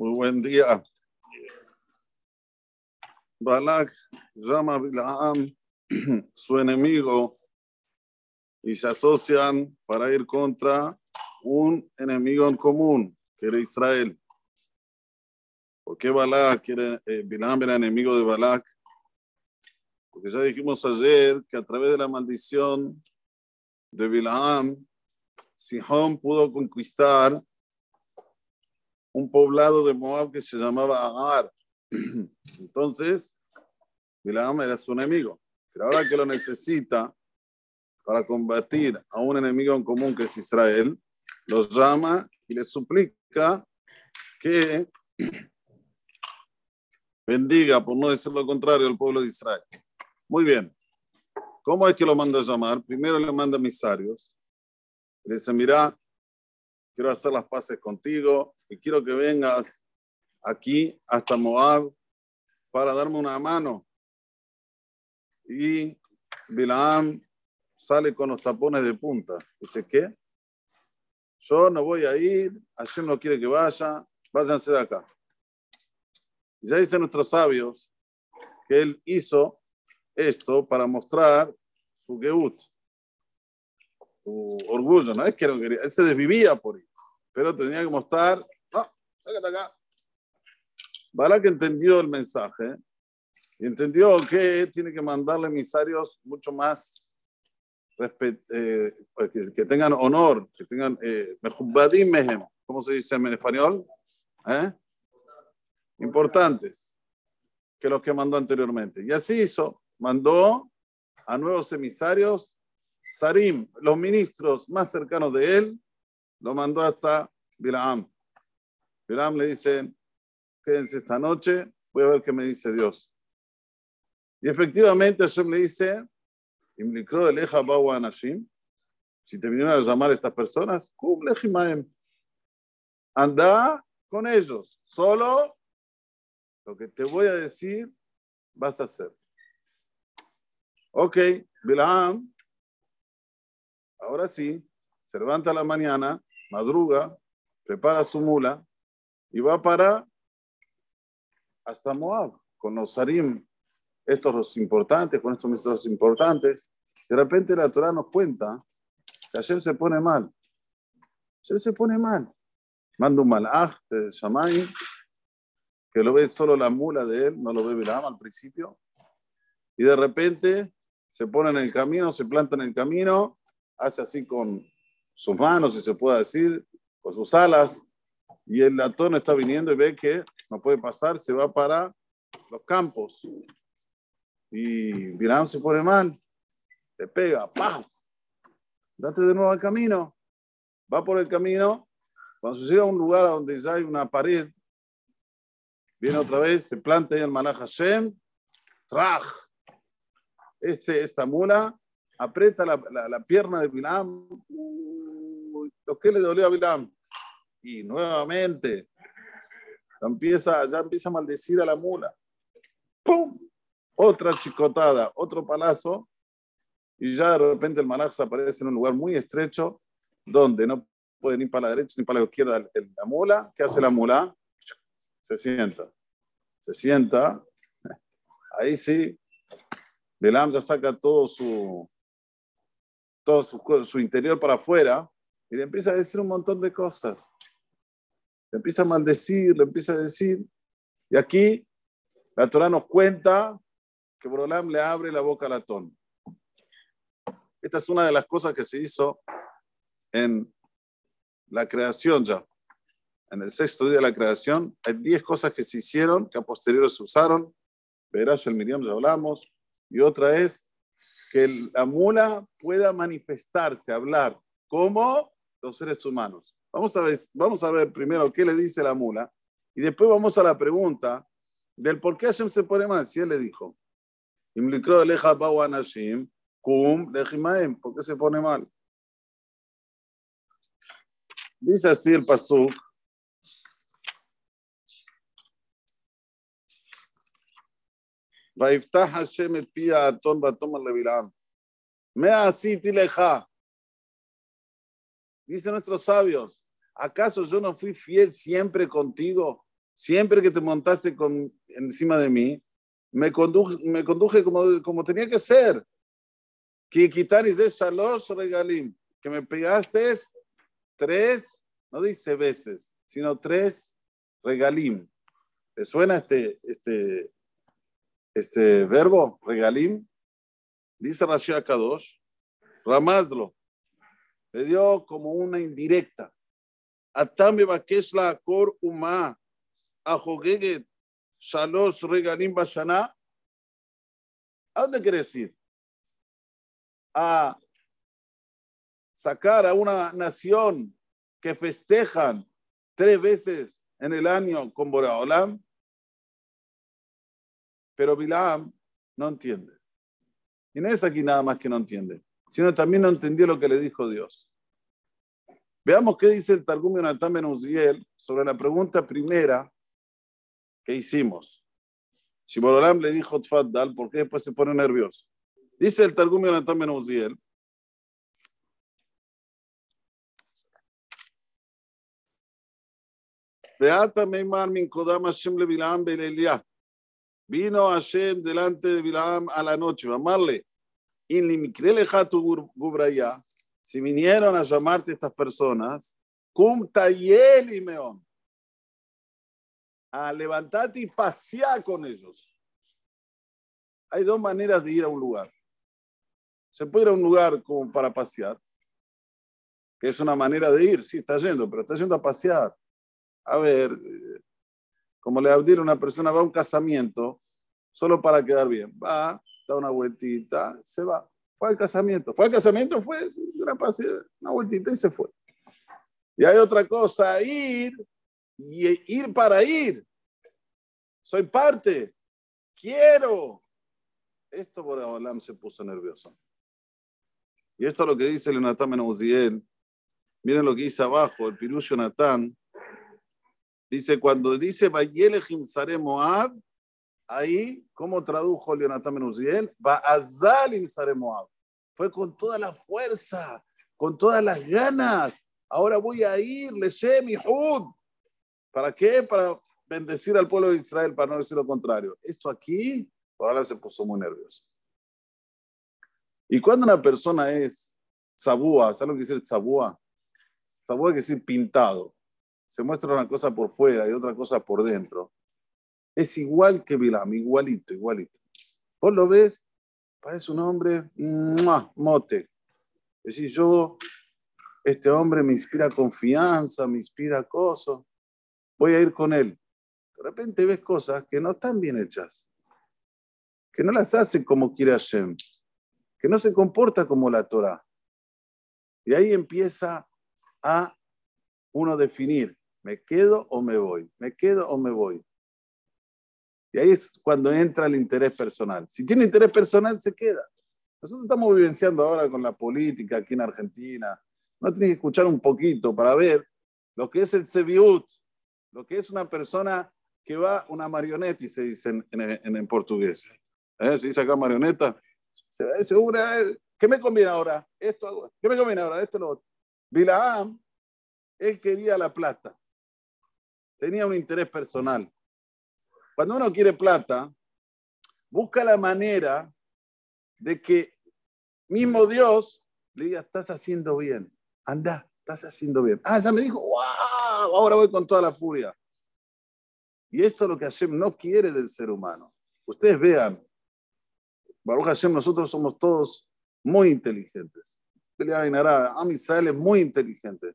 Muy buen día. Balak llama a Bilaam su enemigo y se asocian para ir contra un enemigo en común, que era Israel. ¿Por qué Balak quiere, eh, Bilaam era enemigo de Balak? Porque ya dijimos ayer que a través de la maldición de Bilaam, Sihón pudo conquistar un poblado de Moab que se llamaba Agar. Entonces, Bilaam era su enemigo. Pero ahora que lo necesita para combatir a un enemigo en común que es Israel, los llama y le suplica que bendiga, por no decir lo contrario, al pueblo de Israel. Muy bien. ¿Cómo es que lo manda a llamar? Primero le manda emisarios. Le dice, mira, quiero hacer las paces contigo y quiero que vengas aquí hasta Moab para darme una mano. Y Bilaam sale con los tapones de punta. Dice, ¿qué? Yo no voy a ir, Hashem no quiere que vaya, váyanse de acá. Ya dicen nuestros sabios que él hizo esto para mostrar su geut, su orgullo. No es que no quería, él se desvivía por ir, pero tenía que mostrar, no, sácate acá. Balak entendió el mensaje y entendió que tiene que mandarle emisarios mucho más eh, que, que, tengan honor, que tengan eh, ¿cómo se dice en español? ¿Eh? Importantes que los que mandó anteriormente. Y así hizo, mandó a nuevos emisarios, Sarim, los ministros más cercanos de él, lo mandó hasta Bilaam. Bilaam le dice, quédense esta noche, voy a ver qué me dice Dios. Y efectivamente Hashem le dice, si te vinieron a llamar estas personas, anda con ellos, solo lo que te voy a decir vas a hacer. Ok, Bilam, ahora sí, se levanta la mañana, madruga, prepara su mula y va para hasta Moab, con los Sarim, estos los importantes, con estos ministros importantes. De repente la Torah nos cuenta que ayer se pone mal. Ayer se pone mal. Manda un malaj de Shamay, que lo ve solo la mula de él, no lo ve Bilam al principio. Y de repente se pone en el camino, se planta en el camino, hace así con sus manos, si se puede decir, con sus alas, y el latón está viniendo y ve que no puede pasar, se va para los campos. Y Bilam se pone mal, le pega, ¡paf! Date de nuevo al camino. Va por el camino. Cuando se llega a un lugar donde ya hay una pared, viene otra vez, se planta ahí el Malach Hashem, ¡traj! Este, esta mula aprieta la, la, pierna de Bilam. Lo que le dolió a Bilam y nuevamente empieza, ya empieza a maldecir a la mula. ¡Pum! Otra chicotada, otro palazo, y ya de repente el malaj aparece en un lugar muy estrecho donde no puede ni para la derecha ni para la izquierda la mula. ¿Qué hace la mula? Se sienta. Se sienta. Ahí sí, Belam ya saca todo su, todo su, su interior para afuera y le empieza a decir un montón de cosas le empieza a maldecir, le empieza a decir. Y aquí la Torah nos cuenta que Borolam le abre la boca a Latón. Esta es una de las cosas que se hizo en la creación ya. En el sexto día de la creación, hay diez cosas que se hicieron, que a posteriori se usaron. Verás, el Miriam ya hablamos. Y otra es que la mula pueda manifestarse, hablar, como los seres humanos. Vamos a, ver, vamos a ver primero qué le dice la mula y después vamos a la pregunta del por qué Hashem se pone mal. Si él le dijo, ¿por qué se pone mal? Dice así el pasuk. ויפתח השם את פי האתון ותאמר לבלעם, מה עשיתי לך? Dicen nuestros sabios, ¿acaso yo no fui fiel siempre contigo? siempre que te montaste con, encima de mí, me conduje, me conduje como, como tenía que ser. Que quitaris de shalos regalim, que me pegaste tres, no dice veces, sino tres regalim. ¿Te suena este, este, este verbo, regalim? Dice Rashi Akadosh, Ramazlo, le dio como una indirecta. Atame la Kor Uma, Ajogeget, Shalos Regalim Bashana. ¿A dónde quiere decir? A sacar a una nación que festejan tres veces en el año con Boraholam. Pero Bilam no entiende. Y no aquí nada más que no entiende, sino también no entendió lo que le dijo Dios. Veamos qué dice el Targum Yonatan Ben Uziel sobre la pregunta primera que hicimos. Si Borolam le dijo Tfaddal, ¿por qué después se pone nervioso? Dice el Targum Yonatan Ben Uziel. Vino Hashem delante de Bilam a la noche, amarle. Si vinieron a llamarte estas personas, a levantarte y pasear con ellos. Hay dos maneras de ir a un lugar. Se puede ir a un lugar como para pasear, que es una manera de ir, sí, está yendo, pero está yendo a pasear. A ver, como le a una persona va a un casamiento solo para quedar bien. Va, da una vueltita, se va. Fue al casamiento. Fue al casamiento, fue una, una vueltita y se fue. Y hay otra cosa, ir y ir para ir. Soy parte. Quiero. Esto por Olam se puso nervioso. Y esto es lo que dice el Natán Menuziel. Miren lo que dice abajo, el Pirush Natán. Dice, cuando dice Vayelechim Sare Moab, ahí, ¿cómo tradujo Leonatán Menuziel? Ba'azalim Sare Moab. Fue con toda la fuerza, con todas las ganas. Ahora voy a ir, Leshem y Hud. ¿Para qué? Para bendecir al pueblo de Israel, para no decir lo contrario. Esto aquí, por ahora se puso muy nervioso. Y cuando una persona es tzabúa, ¿sabes lo que dice tzabúa? Tzabúa quiere decir pintado se muestra una cosa por fuera y otra cosa por dentro. Es igual que Bilam, igualito, igualito. Vos lo ves, parece un hombre mote. Es decir, yo, este hombre me inspira confianza, me inspira cosas, voy a ir con él. De repente ves cosas que no están bien hechas, que no las hace como quiere Hashem, que no se comporta como la Torah. Y ahí empieza a uno definir ¿Me quedo o me voy? ¿Me quedo o me voy? Y ahí es cuando entra el interés personal. Si tiene interés personal, se queda. Nosotros estamos vivenciando ahora con la política aquí en Argentina. No tiene que escuchar un poquito para ver lo que es el Sebiut, lo que es una persona que va, una marioneta, y se dice en, en, portugués. ¿Eh? Se dice acá marioneta. Se una, ¿qué me conviene ahora? Esto, ¿qué me conviene ahora? Esto, lo otro. Él quería la plata tenía un interés personal. Cuando uno quiere plata, busca la manera de que mismo Dios le diga, estás haciendo bien, anda, estás haciendo bien. Ah, ya me dijo, wow, ahora voy con toda la furia. Y esto es lo que Hashem no quiere del ser humano. Ustedes vean, Baruch Hashem, nosotros somos todos muy inteligentes. Am Israel es muy inteligente.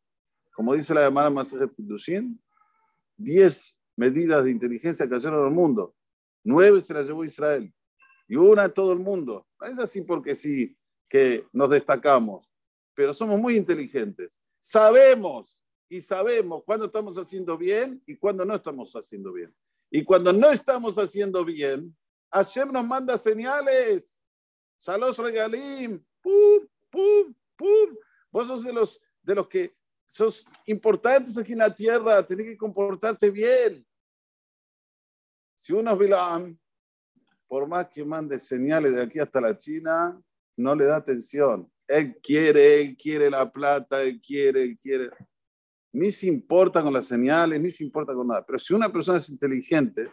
Como dice la llamada Masajet Kudushin, 10 medidas de inteligencia cayeron al mundo. Nueve se las llevó Israel y una a todo el mundo. Es así porque sí que nos destacamos, pero somos muy inteligentes. Sabemos y sabemos cuándo estamos haciendo bien y cuándo no estamos haciendo bien. Y cuando no estamos haciendo bien, Hashem nos manda señales. Salos regalim, pum, pum, pum. Vos sos de los, de los que sos importantes aquí en la tierra, tenés que comportarte bien. Si uno es Bilam, por más que mande señales de aquí hasta la China, no le da atención. Él quiere, él quiere la plata, él quiere, él quiere. ni se importa con las señales, ni se importa con nada. Pero si una persona es inteligente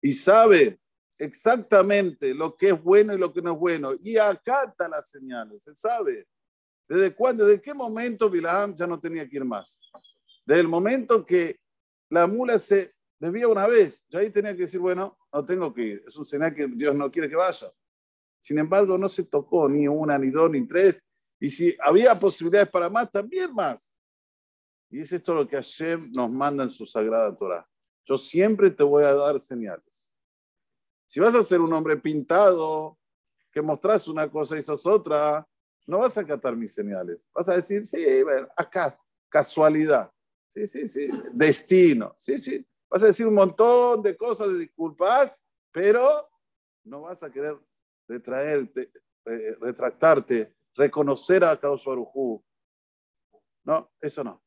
y sabe exactamente lo que es bueno y lo que no es bueno, y acata las señales, se sabe. ¿Desde cuándo, desde qué momento Bilam ya no tenía que ir más? Desde el momento que la mula se desvía una vez, ya ahí tenía que decir, bueno, no tengo que ir, es un señal que Dios no quiere que vaya. Sin embargo, no se tocó ni una, ni dos, ni tres, y si había posibilidades para más, también más. Y es esto lo que Hashem nos manda en su sagrada Torah. Yo siempre te voy a dar señales. Si vas a ser un hombre pintado, que mostrás una cosa y sos otra, no vas a acatar mis señales. Vas a decir, sí, acá, casualidad. Sí, sí, sí, destino. Sí, sí. Vas a decir un montón de cosas de disculpas, pero no vas a querer retractarte, reconocer a Kadosh Baruj No, eso no.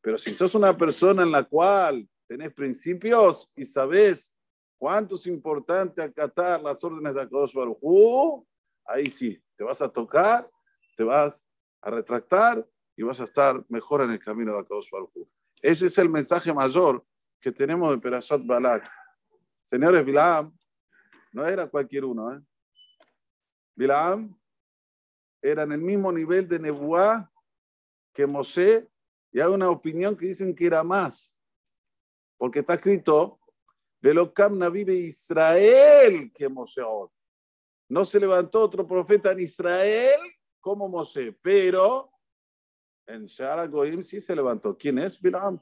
Pero si sos una persona en la cual tenés principios y sabés cuánto es importante acatar las órdenes de Akadosh Baruj ahí sí, te vas a tocar, te vas a retractar y vas a estar mejor en el camino de Akadosh Baruj Ese es el mensaje mayor que tenemos de Perashat Balak. Señores, Bilam no era cualquier uno. ¿eh? Bilam era en el mismo nivel de Nebuá que Moshe y hay una opinión que dicen que era más, porque está escrito, Velocamna vive Israel que Moshe. No se levantó otro profeta en Israel como Moshe, pero en Shara Goim sí se levantó. ¿Quién es? Bilam.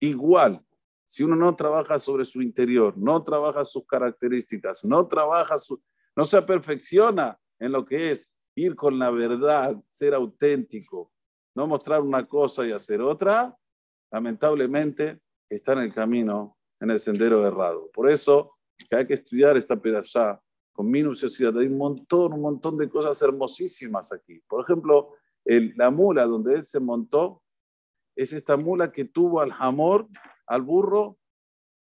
Igual, si uno no trabaja sobre su interior, no trabaja sus características, no trabaja su, no se perfecciona en lo que es ir con la verdad, ser auténtico, no mostrar una cosa y hacer otra, lamentablemente está en el camino, en el sendero errado. Por eso hay que estudiar esta pedazá con minuciosidad. Hay un montón, un montón de cosas hermosísimas aquí. Por ejemplo, la mula donde él se montó es esta mula que tuvo al jamor, al burro,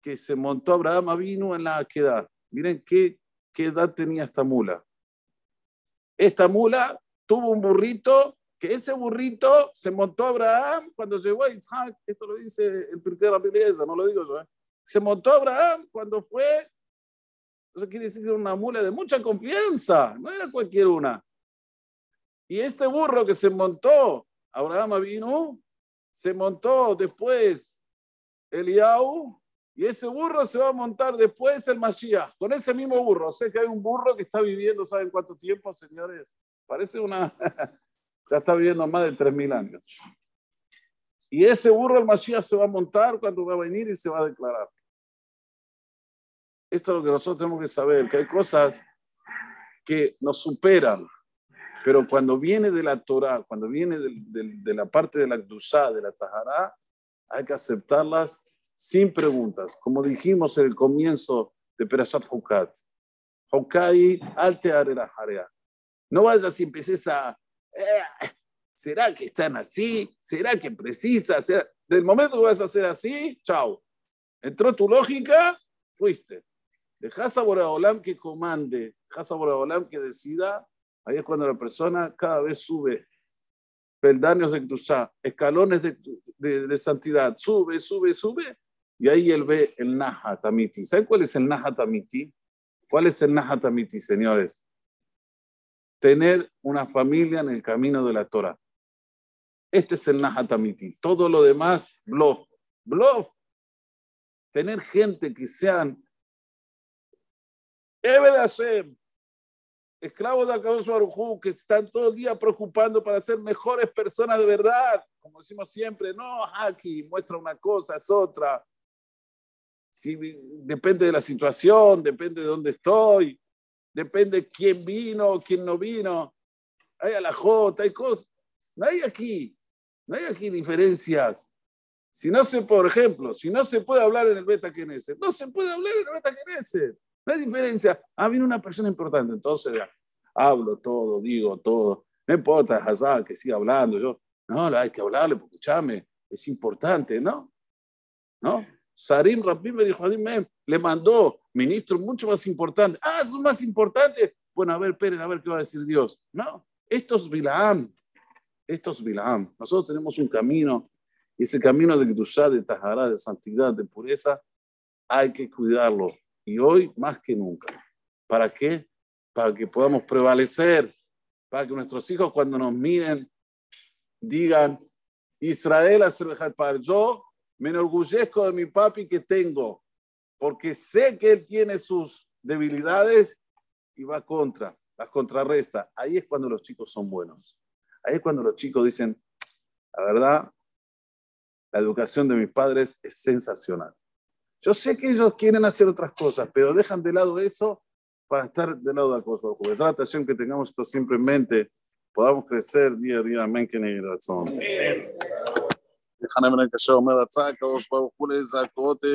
que se montó Abraham vino en la edad. Miren qué, edad tenía esta mula. Esta mula tuvo un burrito que ese burrito se montó Abraham cuando llegó a Isaac, esto lo dice el la belleza, no lo digo yo, ¿eh? se montó Abraham cuando fue, eso quiere decir que era una mula de mucha confianza, no era cualquier una. Y este burro que se montó, Abraham vino, se montó después Eliau, y ese burro se va a montar después el Mashiach, con ese mismo burro. Sea que hay un burro que está viviendo, ¿saben cuánto tiempo, señores? Parece una, ya está viviendo más de 3.000 años. Y ese burro el Mashiach se va a montar cuando va a venir y se va a declarar. Esto es lo que nosotros tenemos que saber, que hay cosas que nos superan, pero cuando viene de la Torah, cuando viene de, la parte de la Gdusha, de la Tahara, hay que aceptarlas sin preguntas. Como dijimos en el comienzo de Perashat Hukat, Hukai alteare No vayas y empieces a eh, ¿será que están así? ¿Será que precisa? Del momento que vas a hacer así, chao. Entró tu lógica, fuiste. Dejas a Boraholam que comande, dejas a Boraholam que decida. Ahí es cuando la persona cada vez sube peldaños de Kdusha, escalones de, de, santidad, sube, sube, sube, y ahí él ve el Nahatamiti. ¿Saben cuál es el Nahatamiti? ¿Cuál es el Nahatamiti, señores? tener una familia en el camino de la Torah. Este es el Nahatamiti. Todo lo demás, bluff. Bluff. Tener gente que sean Ebe de Hashem, esclavos de Akadosh Barujú, que están todo el día preocupando para ser mejores personas de verdad. Como decimos siempre, no, aquí muestra una cosa, es otra. Si, depende de la situación, depende de dónde estoy depende quién vino, quién no vino. Hay a la J, hay cosas. No hay aquí, no hay aquí diferencias. Si no se, por ejemplo, si no se puede hablar en el beta no se puede hablar en el beta Hay diferencia. Ah, viene una persona importante, entonces hablo todo, digo todo. No importa, Hazá, que siga hablando. Yo, no, hay que hablarle, porque escúchame, es importante, ¿no? ¿No? Sarim Rabim le mandó ministro mucho más importante. Ah, es más importante. Bueno, a ver, Pérez, a ver qué va a decir Dios. No, esto es Bilaam. Esto es Bilam. Nosotros tenemos un camino, ese camino de Kedushá, de Tajará, de santidad, de pureza, hay que cuidarlo. Y hoy más que nunca. ¿Para qué? Para que podamos prevalecer, para que nuestros hijos cuando nos miren digan, Israel para yo me enorgullezco de mi papi que tengo, porque sé que él tiene sus debilidades y va contra, las contrarresta. Ahí es cuando los chicos son buenos. Ahí es cuando los chicos dicen, la verdad, la educación de mis padres es sensacional. Yo sé que ellos quieren hacer otras cosas, pero dejan de lado eso para estar del lado de la cosa. Es la atención que tengamos esto siempre en mente, podamos crecer día a día. Amén, que razón.